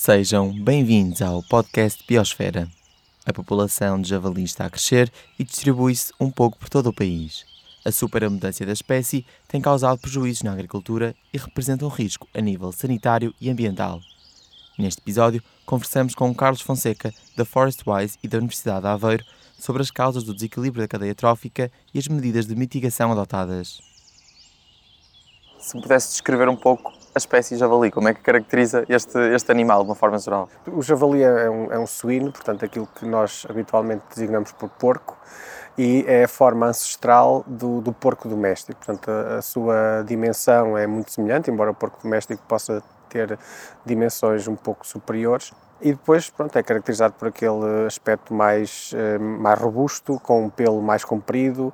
Sejam bem-vindos ao podcast Biosfera. A população de javali está a crescer e distribui-se um pouco por todo o país. A superabundância da espécie tem causado prejuízos na agricultura e representa um risco a nível sanitário e ambiental. Neste episódio, conversamos com Carlos Fonseca, da Forestwise e da Universidade de Aveiro, sobre as causas do desequilíbrio da cadeia trófica e as medidas de mitigação adotadas. Se me pudesse descrever um pouco a espécie javali, como é que caracteriza este, este animal de uma forma geral? O javali é um, é um suíno, portanto aquilo que nós habitualmente designamos por porco, e é a forma ancestral do, do porco doméstico. Portanto, a, a, sua dimensão é muito semelhante, embora o porco doméstico possa ter dimensões um pouco superiores. E depois, pronto, é caracterizado por aquele aspecto mais, eh, mais robusto, com um pelo mais comprido,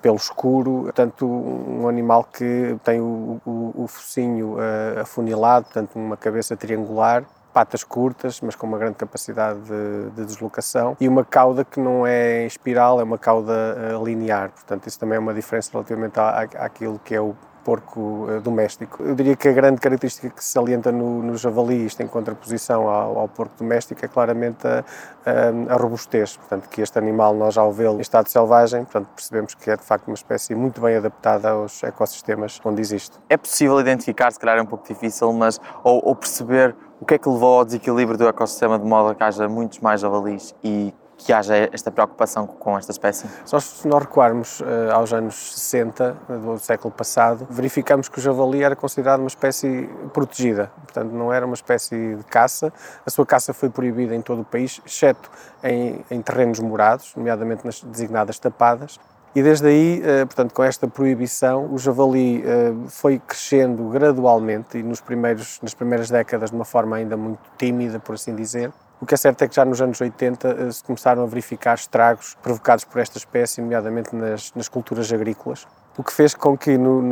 pelo escuro, portanto um animal que tem o, o, o focinho uh, afunilado, portanto uma cabeça triangular, patas curtas, mas com uma grande capacidade de, de deslocação e uma cauda que não é espiral, é uma cauda uh, linear, portanto isso também é uma diferença relativamente à, àquilo que é o porco uh, doméstico. Eu diria que a grande característica que se salienta no, no javali, isto em contraposição ao, ao porco doméstico, é claramente a, a, a, robustez. Portanto, que este animal, nós ao vê-lo em estado selvagem, portanto, percebemos que é de facto uma espécie muito bem adaptada aos ecossistemas onde existe. É possível identificar, se calhar é um pouco difícil, mas ou, ou perceber o que é que levou ao desequilíbrio do ecossistema de modo a que haja muitos mais javalis e que haja esta preocupação com esta espécie? Se nós, recuarmos uh, aos anos 60 do século passado, verificamos que o javali era considerado uma espécie protegida, portanto não era uma espécie de caça. A sua caça foi proibida em todo o país, exceto em, em terrenos morados, nomeadamente nas designadas tapadas. E desde aí, uh, portanto, com esta proibição, o javali foi crescendo gradualmente e nos primeiros, nas primeiras décadas de uma forma ainda muito tímida, por assim dizer, o que é certo é que já nos anos 80 eh, se começaram a verificar estragos provocados por esta espécie, nomeadamente nas, nas culturas agrícolas, o que fez com que no,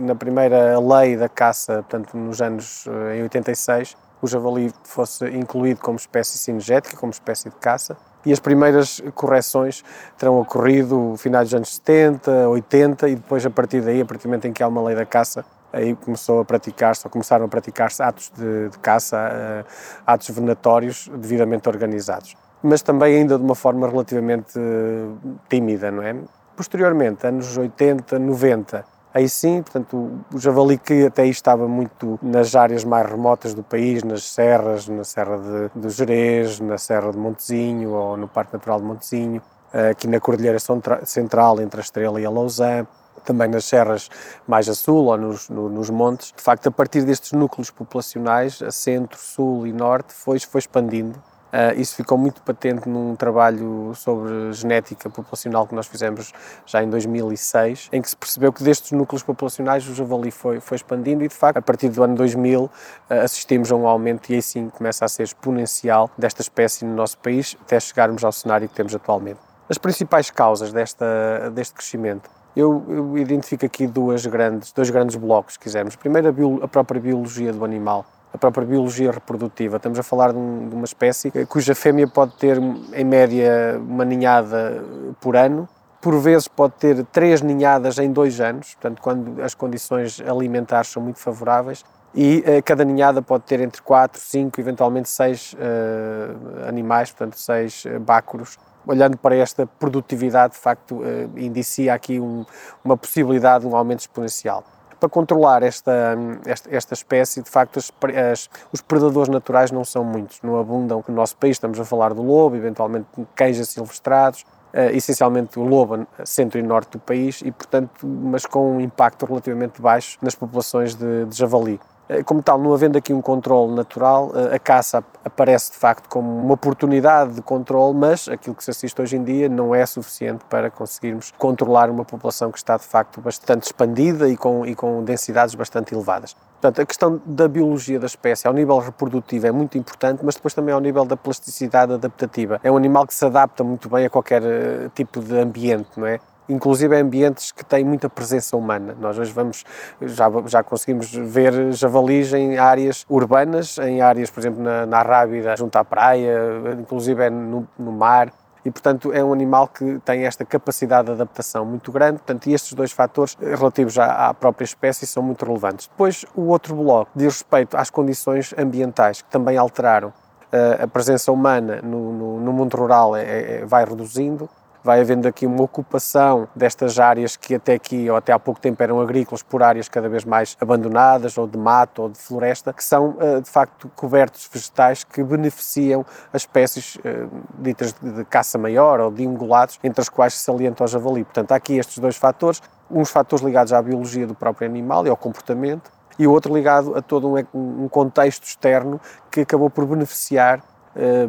na primeira lei da caça, portanto nos anos eh, em 86, o javali fosse incluído como espécie cinegética, como espécie de caça, e as primeiras correções terão ocorrido final dos anos 70, 80 e depois a partir daí, a partir do momento em que há uma lei da caça, aí começou a praticar-se, ou começaram a praticar-se atos de, de caça, uh, atos venatórios devidamente organizados. Mas também ainda de uma forma relativamente uh, tímida, não é? Posteriormente, anos 80, 90, aí sim, portanto, o javali que até aí estava muito nas áreas mais remotas do país, nas serras, na Serra de, do Jerez, na Serra de Montezinho ou no Parque Natural de Montezinho, eh, aqui na Cordilheira Central, entre a Estrela e a Lausanne, também nas serras mais a sul ou nos, no, nos montes. De facto, a partir destes núcleos populacionais, a centro, sul e norte, foi, foi expandindo. Uh, isso ficou muito patente num trabalho sobre genética populacional que nós fizemos já em 2006, em que se percebeu que destes núcleos populacionais o javali foi, foi expandindo e, de facto, a partir do ano 2000 uh, ah, assistimos a um aumento e aí sim começa a ser exponencial desta espécie no nosso país até chegarmos ao cenário que temos atualmente. As principais causas desta, deste crescimento eu, eu, identifico aqui duas grandes, dois grandes blocos, se quisermos. Primeiro, a, bio, a, própria biologia do animal, a própria biologia reprodutiva. Estamos a falar de, um, uma espécie cuja fêmea pode ter, em média, uma ninhada por ano. Por vezes pode ter três ninhadas em dois anos, portanto, quando as condições alimentares são muito favoráveis. E uh, cada ninhada pode ter entre quatro, cinco, eventualmente seis uh, animais, portanto, seis uh, bácoros olhando para esta produtividade, de facto, eh, indicia aqui um, uma possibilidade de um aumento exponencial. Para controlar esta, esta, esta espécie, de facto, as, as, os predadores naturais não são muitos, não abundam no nosso país. Estamos a falar do lobo, eventualmente cães silvestrados, Uh, essencialmente o lobo centro e norte do país e portanto mas com um impacto relativamente baixo nas populações de, de javali eh, como tal, não havendo aqui um controle natural, eh, a caça aparece de facto como uma oportunidade de controle, mas aquilo que se assiste hoje em dia não é suficiente para conseguirmos controlar uma população que está de facto bastante expandida e com, e com densidades bastante elevadas. Portanto, a questão da biologia da espécie ao nível reprodutivo é muito importante, mas depois também ao nível da plasticidade adaptativa. É um animal que se adapta muito bem a qualquer eh, tipo de ambiente, não é? Inclusive em ambientes que têm muita presença humana. Nós hoje vamos, já, já conseguimos ver javalis em áreas urbanas, em áreas, por exemplo, na, na Rábida, junto à praia, inclusive é no, no mar. e, portanto, é um animal que tem esta capacidade de adaptação muito grande. Portanto, estes dois fatores relativos à, à própria espécie são muito relevantes. Depois, o outro bloco diz respeito às condições ambientais, que também alteraram. Uh, a presença humana no, no, no mundo rural é, é, vai reduzindo, vai havendo aqui uma ocupação destas áreas que até aqui ou até há pouco tempo eram agrícolas por áreas cada vez mais abandonadas ou de mato ou de floresta, que são eh, de facto cobertos vegetais que beneficiam as espécies eh, ditas de caça maior ou de ungulados, entre as quais se salienta o javali. Portanto, há aqui estes dois fatores, uns fatores ligados à biologia do próprio animal e ao comportamento, e o outro ligado a todo um contexto externo que acabou por beneficiar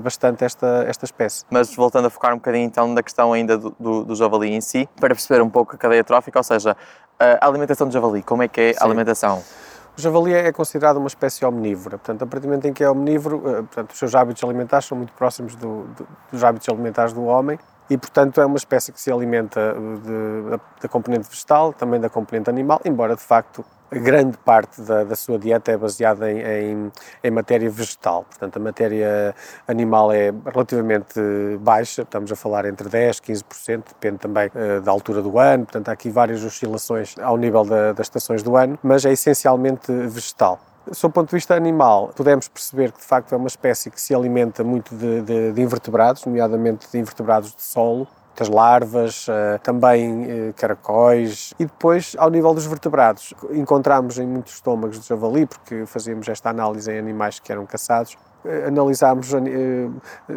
bastante esta, esta espécie. Mas voltando a focar um bocadinho então na questão ainda do, do, do javali em si, para perceber um pouco a cadeia trófica, ou seja, a alimentação do javali, como é que é Sim. a alimentação? O javali é considerado uma espécie omnívora, portanto, a partir do momento em que é omnívoro, eh, portanto, os seus hábitos alimentares são muito próximos do, do, dos hábitos alimentares do homem e, portanto, é uma espécie que se alimenta de, da componente vegetal, também da componente animal, embora de facto grande parte da, da, sua dieta é baseada em, em, em, matéria vegetal. Portanto, a matéria animal é relativamente baixa, estamos a falar entre 10% e 15%, depende também uh, da altura do ano, portanto, há aqui várias oscilações ao nível da, das estações do ano, mas é essencialmente vegetal. Sob o ponto de vista animal, podemos perceber que de facto é uma espécie que se alimenta muito de, de, de invertebrados, nomeadamente de invertebrados de solo, das larvas, eh, também eh, caracóis e depois ao nível dos vertebrados. Encontramos em muitos estômagos de javali, porque fazíamos esta análise em animais que eram caçados, eh, analisámos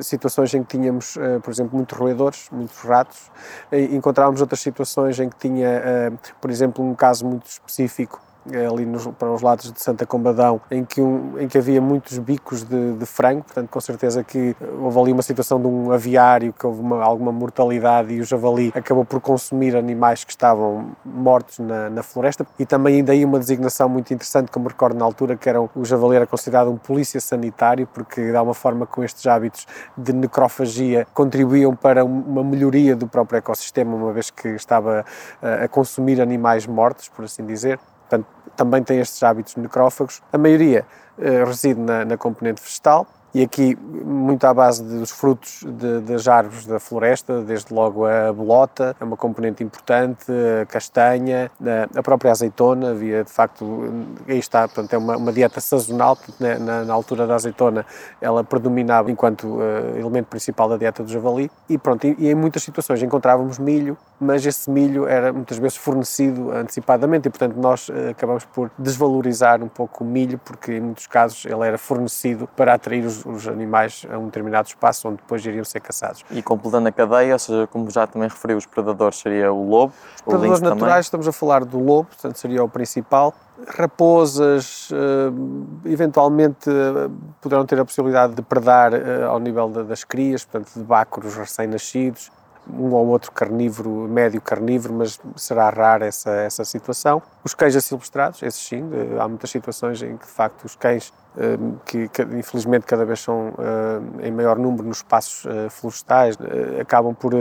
situações em que tínhamos, por exemplo, muitos roedores, muitos ratos, encontrávamos outras situações em que tinha, por exemplo, um caso muito específico ali nos, para os lados de Santa Combadão, em que, um, em que havia muitos bicos de, de, frango, portanto, com certeza que houve ali uma situação de um aviário que houve uma, alguma mortalidade e o javali acabou por consumir animais que estavam mortos na, na floresta. E também ainda aí uma designação muito interessante que eu me recordo na altura, que era o javali era considerado um polícia sanitário, porque de alguma forma com estes hábitos de necrofagia contribuíam para uma melhoria do próprio ecossistema, uma vez que estava a, a consumir animais mortos, por assim dizer. Portanto, também tem estes hábitos necrófagos. A maioria uh, reside na, na componente vegetal, e aqui muito à base dos frutos de, das árvores da floresta, desde logo a bolota, é uma componente importante, a castanha, a própria azeitona, havia de facto, aí está, portanto, é uma, uma dieta sazonal, na, na, altura da azeitona ela predominava enquanto uh, elemento principal da dieta do javali, e pronto, e, e em muitas situações encontrávamos milho, mas esse milho era muitas vezes fornecido antecipadamente e, portanto, nós uh, acabamos por desvalorizar um pouco o milho, porque em muitos casos ele era fornecido para atrair os, os animais a um determinado espaço onde depois iriam ser caçados. E completando a cadeia, ou seja, como já também referiu, os predadores seria o lobo, os predadores naturais, também. estamos a falar do lobo, portanto seria o principal. Raposas, eh, eventualmente eh, poderão ter a possibilidade de predar eh, ao nível das crias, portanto de bácoros recém-nascidos, um ou outro carnívoro, médio carnívoro, mas será rara essa, essa situação. Os cães asilvestrados, esses sim, há muitas situações em que de facto os cães eh, que, infelizmente cada vez são eh, em maior número nos espaços eh, florestais, acabam por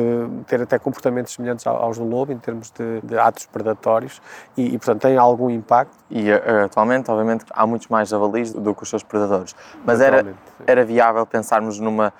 ter até comportamentos semelhantes aos do lobo em termos de, de atos predatórios e, e, portanto, têm algum impacto. E atualmente, obviamente, há muitos mais javalis do que os seus predadores, mas era, era viável pensarmos numa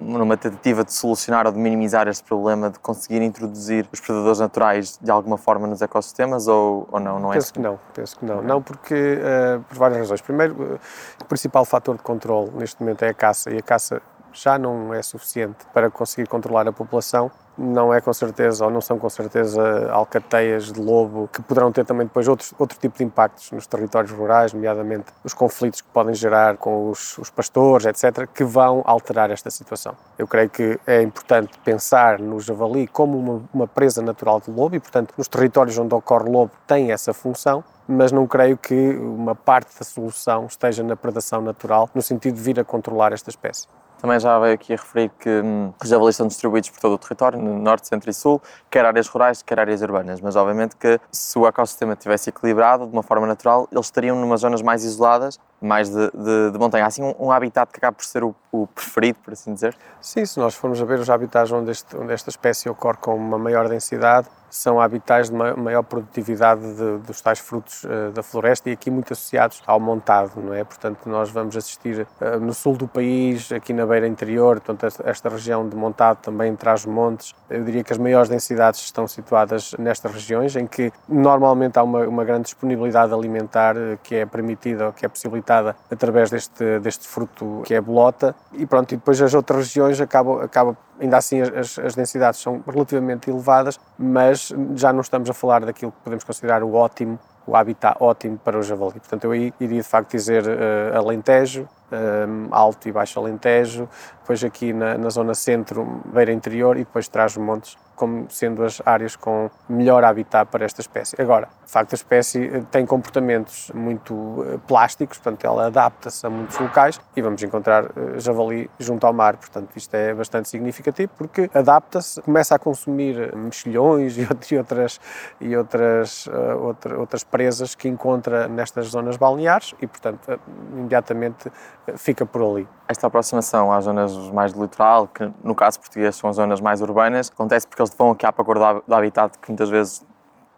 numa tentativa de solucionar ou de minimizar este problema de conseguir introduzir os predadores naturais de alguma forma nos ecossistemas ou, ou não? não é penso assim? que não, penso que não. Não, porque uh, por várias razões. Primeiro, uh, o principal fator de controle neste momento é a caça e a caça já não é suficiente para conseguir controlar a população não é com certeza, ou não são com certeza, alcateias de lobo, que poderão ter também depois outros, outro tipo de impactos nos territórios rurais, nomeadamente os conflitos que podem gerar com os, os pastores, etc., que vão alterar esta situação. Eu creio que é importante pensar no javali como uma, uma presa natural de lobo e, portanto, nos territórios onde ocorre lobo tem essa função, mas não creio que uma parte da solução esteja na predação natural, no sentido de vir a controlar esta espécie. Também já veio aqui a referir que hum, os javalis estão distribuídos por todo o território, no norte, centro e sul, quer áreas rurais, quer áreas urbanas. Mas, obviamente, que se o ecossistema estivesse equilibrado de uma forma natural, eles estariam numas zonas mais isoladas mais de, de, de montanha. Há assim um, um, habitat que acaba por ser o, o, preferido, por assim dizer? Sim, se nós formos a ver os habitats onde, este, onde esta espécie ocorre com uma maior densidade, são habitats de maior produtividade de, dos tais frutos uh, da floresta e aqui muito associados ao montado, não é? Portanto, nós vamos assistir uh, no sul do país, aqui na beira interior, portanto, esta, região de montado também traz montes. Eu diria que as maiores densidades estão situadas nestas regiões, em que normalmente há uma, uma grande disponibilidade alimentar uh, que é permitida, que é possibilitada através deste, deste fruto que é a bolota, e pronto, e depois as outras regiões acabam, acabam ainda assim as, as, densidades são relativamente elevadas, mas já não estamos a falar daquilo que podemos considerar o ótimo, o habitat ótimo para o javali. Portanto, eu aí iria de facto dizer uh, Alentejo, um, Alto e Baixo Alentejo, depois aqui na, na zona centro, beira interior e depois traz montes como sendo as áreas com melhor habitat para esta espécie. Agora, de facto, a espécie eh, tem comportamentos muito eh, plásticos, portanto, ela adapta-se a muitos locais e vamos encontrar eh, javali junto ao mar, portanto, isto é bastante significativo porque adapta-se, começa a consumir mexilhões e outras, e outras, outra, outras presas que encontra nestas zonas balneares e, portanto, imediatamente fica por ali. Esta aproximação às zonas mais do litoral, que no caso português são as zonas mais urbanas, acontece porque eles vão aqui à procura do habitat que muitas vezes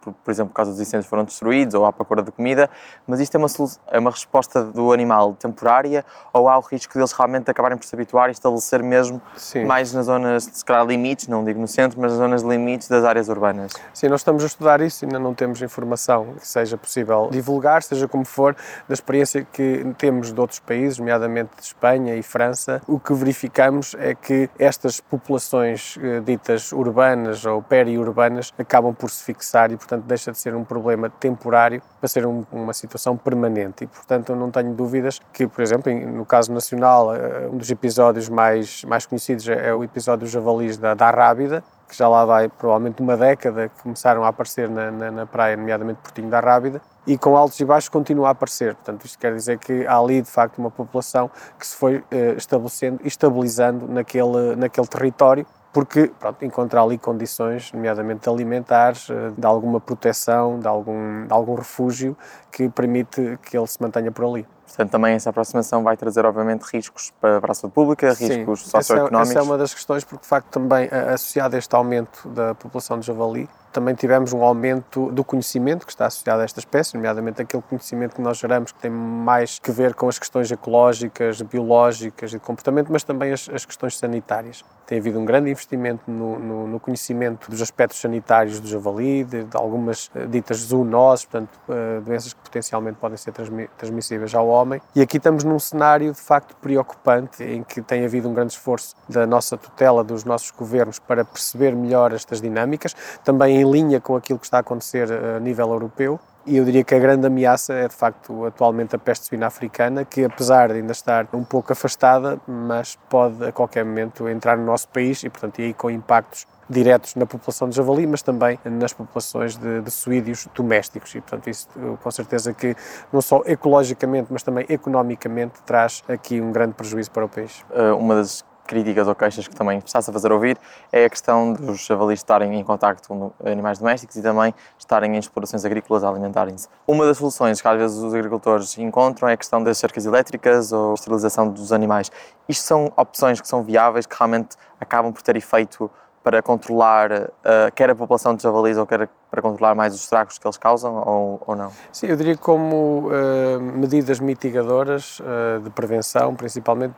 por, por, exemplo, por causa dos incêndios foram destruídos ou à procura de comida, mas isto é uma, é uma resposta do animal temporária ou há o risco deles realmente acabarem por se habituar e estabelecer mesmo Sim. mais nas zonas, se calhar limites, não digo no centro, mas nas zonas limites das áreas urbanas? Sim, nós estamos a estudar isso, ainda não temos informação que seja possível divulgar, seja como for, da experiência que temos de outros países, nomeadamente de Espanha e França, o que verificamos é que estas populações eh, ditas urbanas ou periurbanas acabam por se fixar e, portanto, portanto deixa de ser um problema temporário para ser um, uma situação permanente e, portanto, eu não tenho dúvidas que, por exemplo, no caso nacional, eh, um dos episódios mais, mais conhecidos é, é o episódio dos javalis da, da Rábida, que já lá vai provavelmente uma década, que começaram a aparecer na, na, na praia, nomeadamente Portinho da Rábida, e com altos e baixos continua a aparecer. Portanto, isto quer dizer que há ali, de facto, uma população que se foi uh, estabelecendo e estabilizando naquele, naquele território porque pronto, encontra ali condições, nomeadamente alimentares, eh, de alguma proteção, de algum, de algum refúgio que permite que ele se mantenha por ali. Portanto, também essa aproximação vai trazer, obviamente, riscos para, para a saúde pública, riscos Sim, socioeconómicos. É, essa é uma das questões, porque, de facto, também associado a este aumento da população de javali, também tivemos um aumento do conhecimento que está associado a esta espécie, nomeadamente aquele conhecimento que nós geramos que tem mais que ver com as questões ecológicas, biológicas e de comportamento, mas também as, as questões sanitárias. Tem havido um grande investimento no, no, no conhecimento dos aspectos sanitários do javali, de, de algumas uh, ditas zoonoses, portanto, uh, doenças que potencialmente podem ser transmi transmissíveis ao homem. E aqui estamos num cenário de facto preocupante, em que tem havido um grande esforço da nossa tutela, dos nossos governos, para perceber melhor estas dinâmicas, também em linha com aquilo que está a acontecer a nível europeu. E eu diria que a grande ameaça é, de facto, atualmente a peste suína africana, que apesar de ainda estar um pouco afastada, mas pode a qualquer momento entrar no nosso país e, portanto, e aí com impactos diretos na população de javali, mas também nas populações de, de suídeos domésticos. E, portanto, isso com certeza que não só ecologicamente, mas também economicamente traz aqui um grande prejuízo para o país. Uh, uma das críticas ou queixas que também está-se a fazer ouvir é a questão dos javalis estarem em contacto com animais domésticos e também estarem em explorações agrícolas a alimentarem-se. Uma das soluções que às vezes os agricultores encontram é a questão das cercas elétricas ou esterilização dos animais. Isto são opções que são viáveis, que realmente acabam por ter efeito para controlar uh, quer a população de javalis ou quer para controlar mais os estragos que eles causam ou, ou não? Sim, eu diria como uh, medidas mitigadoras uh, de prevenção, principalmente,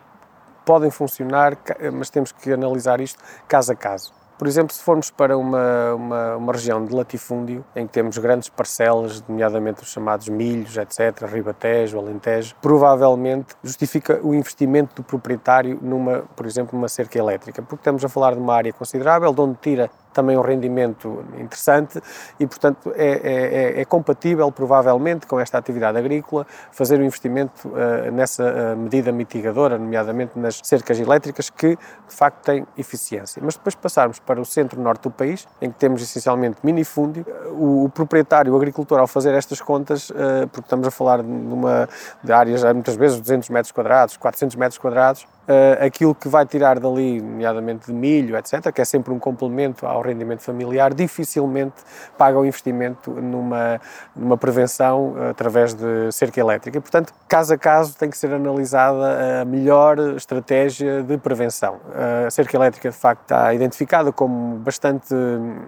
podem funcionar, mas temos que analisar isto caso a caso. Por exemplo, se formos para uma, uma, uma, região de latifúndio, em que temos grandes parcelas, nomeadamente os chamados milhos, etc., ribatejo, alentejo, provavelmente justifica o investimento do proprietário numa, por exemplo, numa cerca elétrica, porque estamos a falar de uma área considerável, de onde tira também um rendimento interessante e, portanto, é, é, é, é compatível, provavelmente, com esta atividade agrícola, fazer o um investimento uh, nessa uh, medida mitigadora, nomeadamente nas cercas elétricas, que, de facto, têm eficiência. Mas depois passarmos para o centro-norte do país, em que temos essencialmente minifúndio, o, o proprietário, o agricultor, ao fazer estas contas, uh, porque estamos a falar de, uma, de áreas, muitas vezes, 200 metros quadrados, 400 metros quadrados, uh, aquilo que vai tirar dali, nomeadamente de milho, etc., que é sempre um complemento ao rendimento familiar, dificilmente paga o investimento numa, numa prevenção uh, através de cerca elétrica. E, portanto, caso a caso tem que ser analisada a melhor estratégia de prevenção. A cerca elétrica, de facto, está identificada como bastante,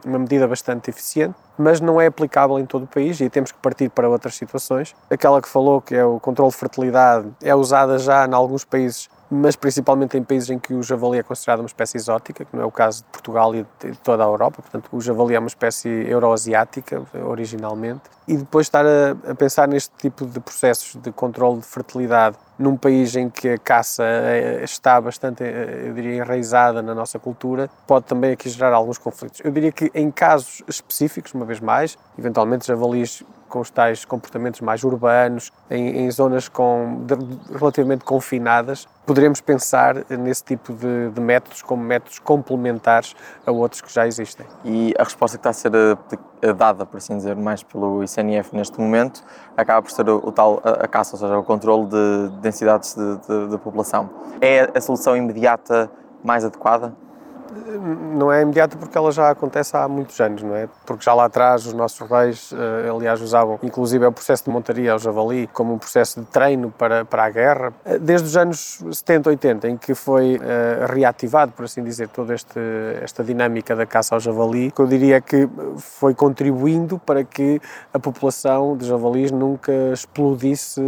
uma medida bastante eficiente, mas não é aplicável em todo o país e temos que partir para outras situações. Aquela que falou, que é o controle de fertilidade, é usada já em alguns países mas principalmente em países em que o javali é considerado uma espécie exótica, que não é o caso de Portugal e de toda a Europa. Portanto, o javali é uma espécie euroasiática, originalmente. E depois estar a, a pensar neste tipo de processos de controle de fertilidade num país em que a caça eh, está bastante, eh, eu diria, enraizada na nossa cultura, pode também aqui gerar alguns conflitos. Eu diria que em casos específicos, uma vez mais, eventualmente javalis com os tais comportamentos mais urbanos, em, em zonas com, de, relativamente confinadas, poderemos pensar nesse tipo de, de, métodos como métodos complementares a outros que já existem. E a resposta que está a ser eh, dada, por assim dizer, mais pelo ICNF neste momento, acaba por ser o, o tal a, a, caça, ou seja, o controle de densidades de, de, de população. É a solução imediata mais adequada? Não é imediata porque ela já acontece há muitos anos, não é? Porque já lá atrás os nossos reis, eh, aliás, usavam inclusive é o processo de montaria ao javali como um processo de treino para, para a guerra. Eh, desde os anos 70, 80, em que foi uh, reativado, por assim dizer, toda este, esta dinâmica da caça ao javali, que eu diria que foi contribuindo para que a população de javalis nunca explodisse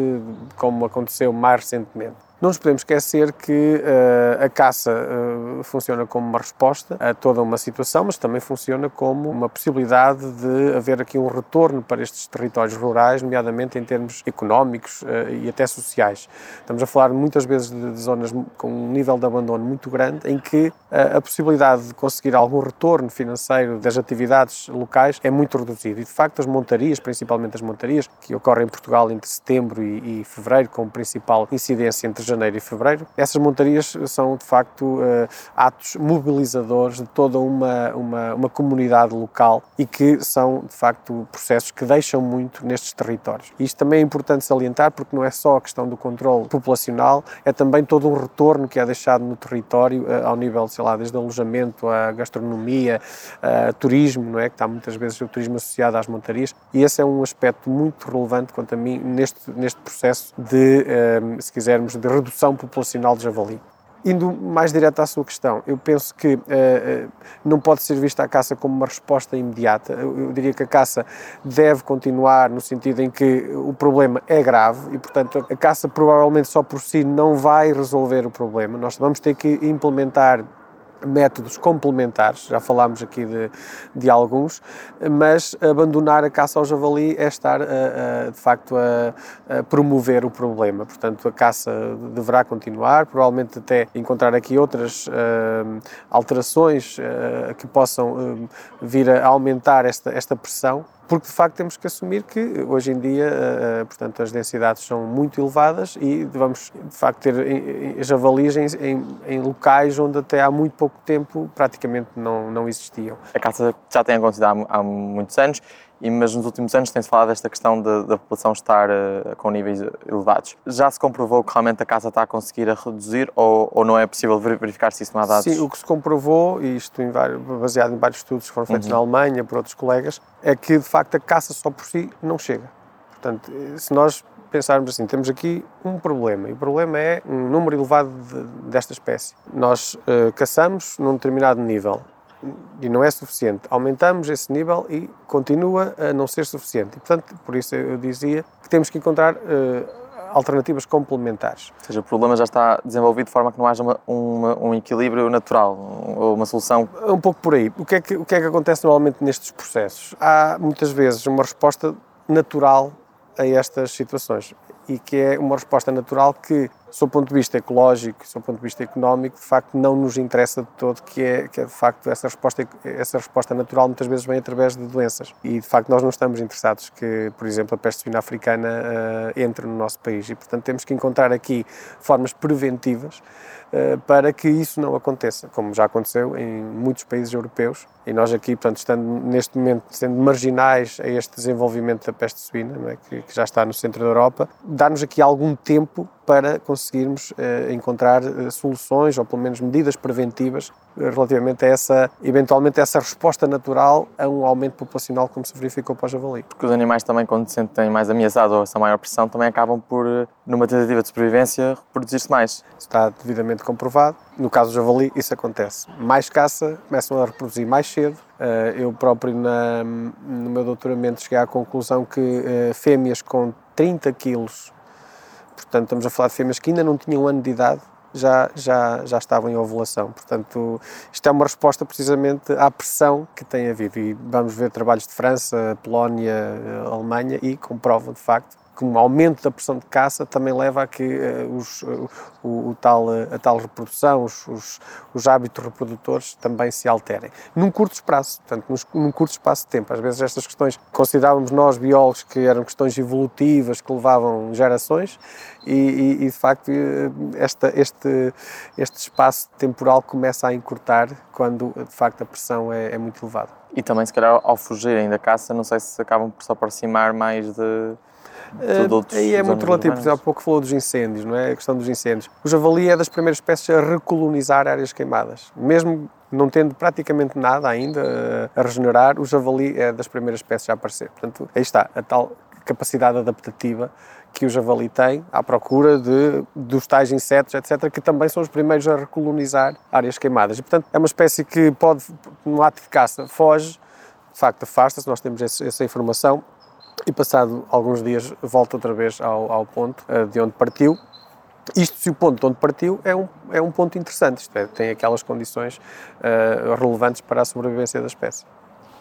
como aconteceu mais recentemente. Não nos podemos esquecer que uh, a caça uh, funciona como uma resposta a toda uma situação, mas também funciona como uma possibilidade de haver aqui um retorno para estes territórios rurais, nomeadamente em termos económicos uh, e até sociais. Estamos a falar muitas vezes de, de zonas com um nível de abandono muito grande, em que a possibilidade de conseguir algum retorno financeiro das atividades locais é muito reduzida. E de facto, as montarias, principalmente as montarias, que ocorrem em Portugal entre setembro e, e fevereiro, com principal incidência entre janeiro e fevereiro. Essas montarias são, de facto, eh, atos mobilizadores de toda uma, uma, uma comunidade local e que são, de facto, processos que deixam muito nestes territórios. Isto também é importante salientar porque não é só a questão do controle populacional, é também todo um retorno que é deixado no território eh, ao nível, sei lá, desde alojamento, a gastronomia, a turismo, não é? Que está muitas vezes o turismo associado às montarias e esse é um aspecto muito relevante, quanto a mim, neste, neste processo de, eh, se quisermos, de redução populacional de javali. Indo mais direto à sua questão, eu penso que uh, não pode ser vista a caça como uma resposta imediata. Eu, eu, diria que a caça deve continuar no sentido em que o problema é grave e, portanto, a caça provavelmente só por si não vai resolver o problema. Nós vamos ter que implementar métodos complementares, já falámos aqui de, de alguns, mas abandonar a caça ao javali é estar, a, a, de facto, a, a, promover o problema. Portanto, a caça deverá continuar, provavelmente até encontrar aqui outras uh, alterações uh, que possam uh, vir a aumentar esta, esta pressão porque de facto temos que assumir que hoje em dia, uh, portanto, as densidades são muito elevadas e vamos de facto ter javalis em, em, em, locais onde até há muito pouco tempo praticamente não, não existiam. A caça já tem acontecido há, há muitos anos e, mas nos últimos anos tem-se falado desta questão de, da população estar uh, com níveis elevados. Já se comprovou que realmente a caça está a conseguir a reduzir ou, ou não é possível verificar se isso não há dados? Sim, o que se comprovou, e isto em vários, baseado em vários estudos que foram feitos uhum. na Alemanha por outros colegas, é que de facto a caça só por si não chega. Portanto, se nós pensarmos assim, temos aqui um problema, e o problema é um número elevado de, desta espécie. Nós uh, caçamos num determinado nível, e não é suficiente. Aumentamos esse nível e continua a não ser suficiente. E, portanto, por isso eu dizia que temos que encontrar uh, alternativas complementares. Ou seja, o problema já está desenvolvido de forma que não haja uma, uma, um equilíbrio natural, ou uma solução. Um pouco por aí. O que, é que, o que é que acontece normalmente nestes processos? Há muitas vezes uma resposta natural a estas situações e que é uma resposta natural que sob o ponto de vista ecológico, sob o ponto de vista económico, de facto não nos interessa de todo, que é, que é de facto essa resposta, essa resposta natural muitas vezes vem através de doenças. E de facto nós não estamos interessados que, por exemplo, a peste suína africana uh, entre no nosso país e, portanto, temos que encontrar aqui formas preventivas uh, para que isso não aconteça, como já aconteceu em muitos países europeus. E nós aqui, portanto, estando neste momento sendo marginais a este desenvolvimento da peste suína, é? que, que já está no centro da Europa, dá-nos aqui algum tempo para conseguirmos uh, encontrar uh, soluções ou pelo menos medidas preventivas relativamente a essa, eventualmente, essa resposta natural a um aumento populacional como se verificou para o javali. Porque os animais também, quando se sentem mais ameaçados ou essa maior pressão, também acabam por, numa tentativa de sobrevivência, reproduzir-se mais. Está devidamente comprovado. No caso do javali, isso acontece. Mais caça, começam a reproduzir mais cedo. Eu próprio, na, no meu doutoramento, cheguei à conclusão que fêmeas com 30 quilos Portanto, estamos a falar de fêmeas que ainda não tinham um ano de idade, já, já, já estavam em ovulação. Portanto, isto é uma resposta precisamente à pressão que tem havido. E vamos ver trabalhos de França, Polónia, Alemanha e comprovam de facto que um aumento da pressão de caça também leva a que uh, os, uh, o, o, tal, uh, a tal reprodução, os, os, os, hábitos reprodutores também se alterem. Num curto espaço, portanto, num curto espaço de tempo. Às vezes estas questões que considerávamos nós biólogos que eram questões evolutivas que levavam gerações e, e, e de facto esta, este, este espaço temporal começa a encurtar quando de facto a pressão é, é muito elevada. E também se calhar ao fugirem da caça, não sei se acabam por se aproximar mais de Uh, aí é muito relativo. Há pouco falou dos incêndios, não é? A questão dos incêndios. O javali é das primeiras espécies a recolonizar áreas queimadas. Mesmo não tendo praticamente nada ainda eh, a regenerar, o javali é das primeiras espécies a aparecer. Portanto, aí está a tal capacidade adaptativa que o javali tem à procura de, dos tais insetos, etc., que também são os primeiros a recolonizar áreas queimadas. E, portanto, é uma espécie que pode, no ato de caça, foge, de facto afasta-se, nós temos esse, essa informação, e passado alguns dias volta outra vez ao, ao ponto uh, de onde partiu. Isto se o ponto de onde partiu é um, é um ponto interessante, isto é, tem aquelas condições uh, relevantes para a sobrevivência da espécie.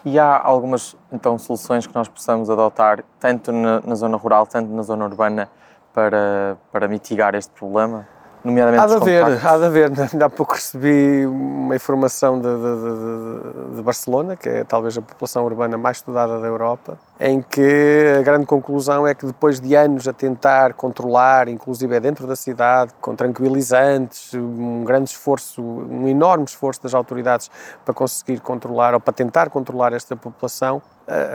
E há algumas então soluções que nós possamos adotar, tanto na, na zona rural, tanto na zona urbana, para, para mitigar este problema? Nomeadamente há de haver, há de haver. Ainda há pouco recebi uma informação de, de, de, de, Barcelona, que é talvez a população urbana mais estudada da Europa, em que a grande conclusão é que depois de anos a tentar controlar, inclusive é dentro da cidade, com tranquilizantes, um grande esforço, um enorme esforço das autoridades para conseguir controlar ou para tentar controlar esta população,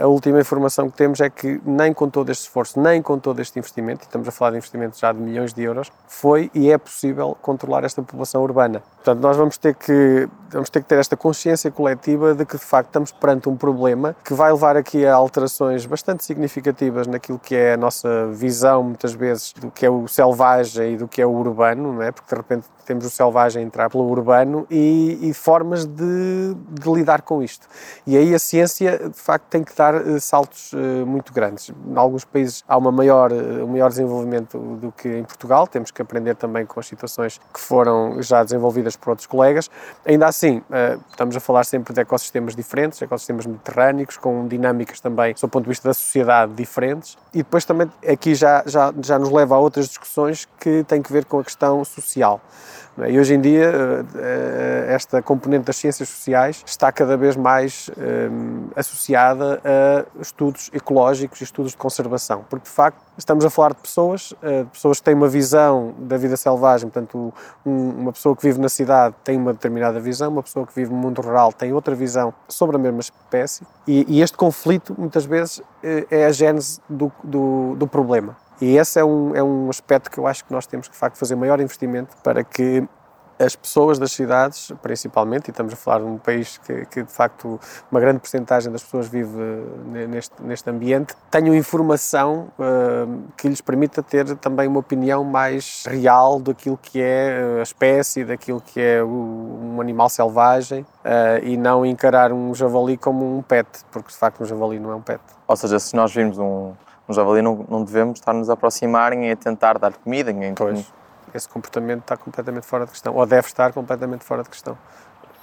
a última informação que temos é que nem com todo este esforço, nem com todo este investimento, estamos a falar de investimentos já de milhões de euros, foi e é possível controlar esta população urbana. Portanto, nós vamos ter que, vamos ter, que ter esta consciência coletiva de que, de facto, estamos perante um problema que vai levar aqui a alterações bastante significativas naquilo que é a nossa visão, muitas vezes, do que é o selvagem e do que é o urbano, não é? Porque, de repente, temos o selvagem entrar pelo urbano e, e formas de, de, lidar com isto. E aí a ciência, de facto, tem que dar uh, saltos uh, muito grandes. Em alguns países há uma maior, uh, um maior desenvolvimento do que em Portugal, temos que aprender também com as situações que foram já desenvolvidas por outros colegas. Ainda assim, estamos a falar sempre de ecossistemas diferentes, ecossistemas mediterrâneos, com dinâmicas também, sob o ponto de vista da sociedade, diferentes. E depois também aqui já, já, já nos leva a outras discussões que têm que ver com a questão social. E hoje em dia, eh, eh, esta componente das ciências sociais está cada vez mais um, eh, associada a estudos ecológicos e estudos de conservação, porque de facto estamos a falar de pessoas, de pessoas que têm uma visão da vida selvagem, portanto, um, uma pessoa que vive na cidade tem uma determinada visão, uma pessoa que vive no mundo rural tem outra visão sobre a mesma espécie, e, e este conflito, muitas vezes, é a gênese do, do, do problema. E esse é um, é um aspecto que eu acho que nós temos que, de facto, fazer maior investimento para que as pessoas das cidades, principalmente, e estamos a falar de um país que, que de facto uma grande porcentagem das pessoas vive eh, neste, neste ambiente, tenham informação uh, que lhes permita ter também uma opinião mais real daquilo que é a espécie, daquilo que é o, um animal selvagem uh, e não encarar um javali como um pet, porque de facto um javali não é um pet. Ou seja, se nós vimos um, um javali não, não devemos estar nos aproximarem a tentar dar comida. Em... Pois, esse comportamento está completamente fora de questão, ou deve estar completamente fora de questão.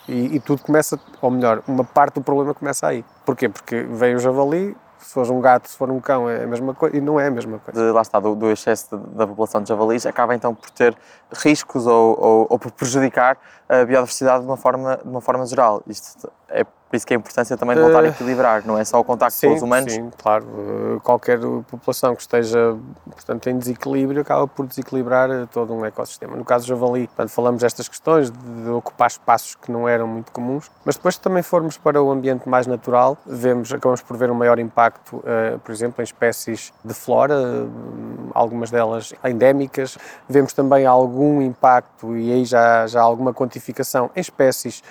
E, e, tudo começa, ou melhor, uma parte do problema começa aí. Porquê? Porque vem o javali, se for um gato, se for um cão, é a mesma coisa, e não é a mesma coisa. De, lá está, do, do excesso de, da população de javalis, acaba então por ter riscos ou, ou, ou, por prejudicar a biodiversidade de uma forma, de uma forma geral. Isto é por isso que é a importância também de voltar a eh, equilibrar, não é só o contacto sim, com os humanos? Sim, claro. Eh, qualquer população que esteja portanto, em desequilíbrio acaba por desequilibrar eh, todo um ecossistema. No caso do javali, portanto, falamos destas questões de ocupar espaços que não eram muito comuns, mas depois também formos para o ambiente mais natural, vemos, acabamos por ver um maior impacto, por exemplo, em espécies de flora, algumas delas endémicas. Vemos também algum impacto, e aí já, já há alguma quantificação, em espécies,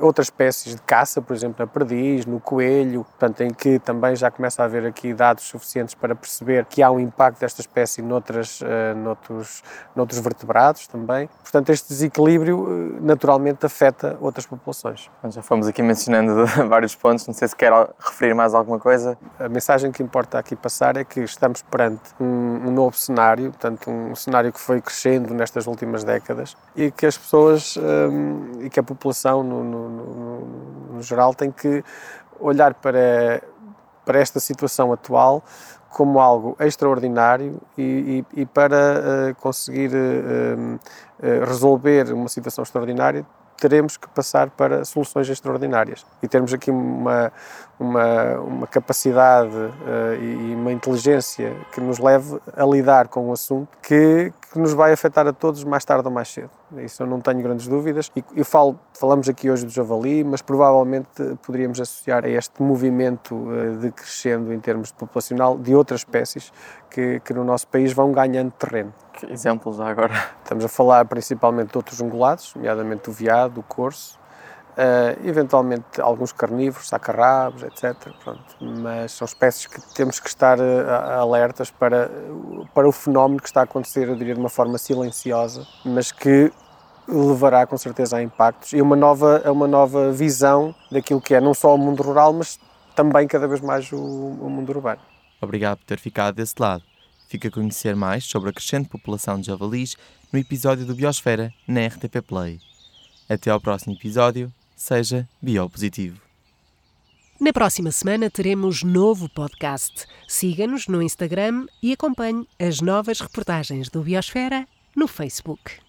outras espécies de caça, por exemplo, na perdiz, no coelho, portanto, em que também já começa a haver aqui dados suficientes para perceber que há um impacto desta espécie noutras, uh, noutros, noutros vertebrados também. Portanto, este desequilíbrio uh, naturalmente afeta outras populações. Já fomos aqui mencionando vários pontos, não sei se quer referir mais alguma coisa. A mensagem que importa aqui passar é que estamos perante um, um novo cenário, portanto, um cenário que foi crescendo nestas últimas décadas e que as pessoas um, e que a população, no, no, no, no geral, tem que olhar para, para esta situação atual como algo extraordinário e, e, e para uh, conseguir uh, uh, resolver uma situação extraordinária teremos que passar para soluções extraordinárias. E termos aqui uma, uma, uma capacidade uh, e uma inteligência que nos leve a lidar com o assunto que, que nos vai afetar a todos mais tarde ou mais cedo. Isso eu não tenho grandes dúvidas. E eu falo, falamos aqui hoje do javali, mas provavelmente poderíamos associar a este movimento uh, de crescendo em termos de populacional de outras espécies que, que no nosso país vão ganhando terreno. Que exemplos há agora? Estamos a falar principalmente de outros ungulados, nomeadamente o veado, o corso, uh, eventualmente alguns carnívoros, sacarrabos, etc. Pronto. Mas são espécies que temos que estar uh, alertas para, para o fenómeno que está a acontecer, eu diria, de uma forma silenciosa, mas que levará com certeza a impactos e uma nova, uma nova visão daquilo que é não só o mundo rural, mas também cada vez mais o, o mundo urbano. Obrigado por ter ficado desse lado. Fica a conhecer mais sobre a crescente população de javalis no episódio do Biosfera na RTP Play. Até ao próximo episódio, seja biopositivo. Na próxima semana teremos novo podcast. Siga-nos no Instagram e acompanhe as novas reportagens do Biosfera no Facebook.